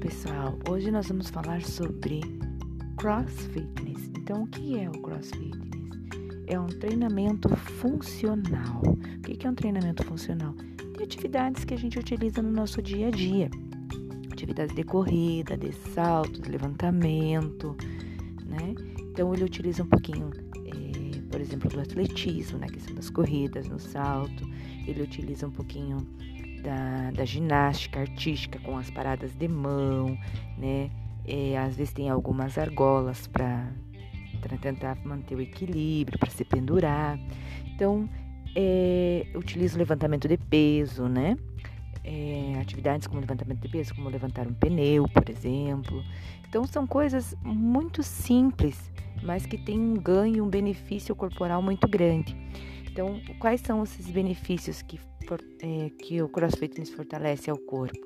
pessoal! Hoje nós vamos falar sobre CrossFitness. Então, o que é o CrossFitness? É um treinamento funcional. O que é um treinamento funcional? Tem atividades que a gente utiliza no nosso dia a dia. Atividades de corrida, de salto, de levantamento, né? Então, ele utiliza um pouquinho, é, por exemplo, do atletismo, na né? questão das corridas, no salto. Ele utiliza um pouquinho da, da ginástica artística com as paradas de mão, né? É, às vezes tem algumas argolas para tentar manter o equilíbrio, para se pendurar. Então, é, utiliza o levantamento de peso, né? É, atividades como levantamento de peso, como levantar um pneu, por exemplo. Então, são coisas muito simples, mas que têm um ganho, um benefício corporal muito grande. Então, quais são esses benefícios que, é, que o CrossFit nos fortalece ao corpo?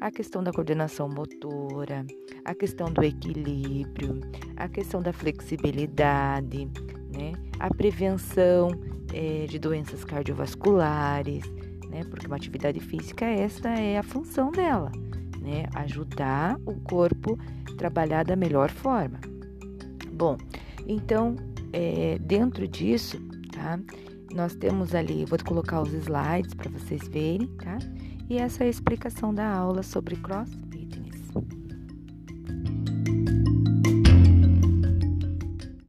A questão da coordenação motora, a questão do equilíbrio, a questão da flexibilidade, né? a prevenção é, de doenças cardiovasculares, né? porque uma atividade física, esta é a função dela, né? ajudar o corpo a trabalhar da melhor forma. Bom, então, é, dentro disso, tá? Nós temos ali, vou colocar os slides para vocês verem, tá? E essa é a explicação da aula sobre cross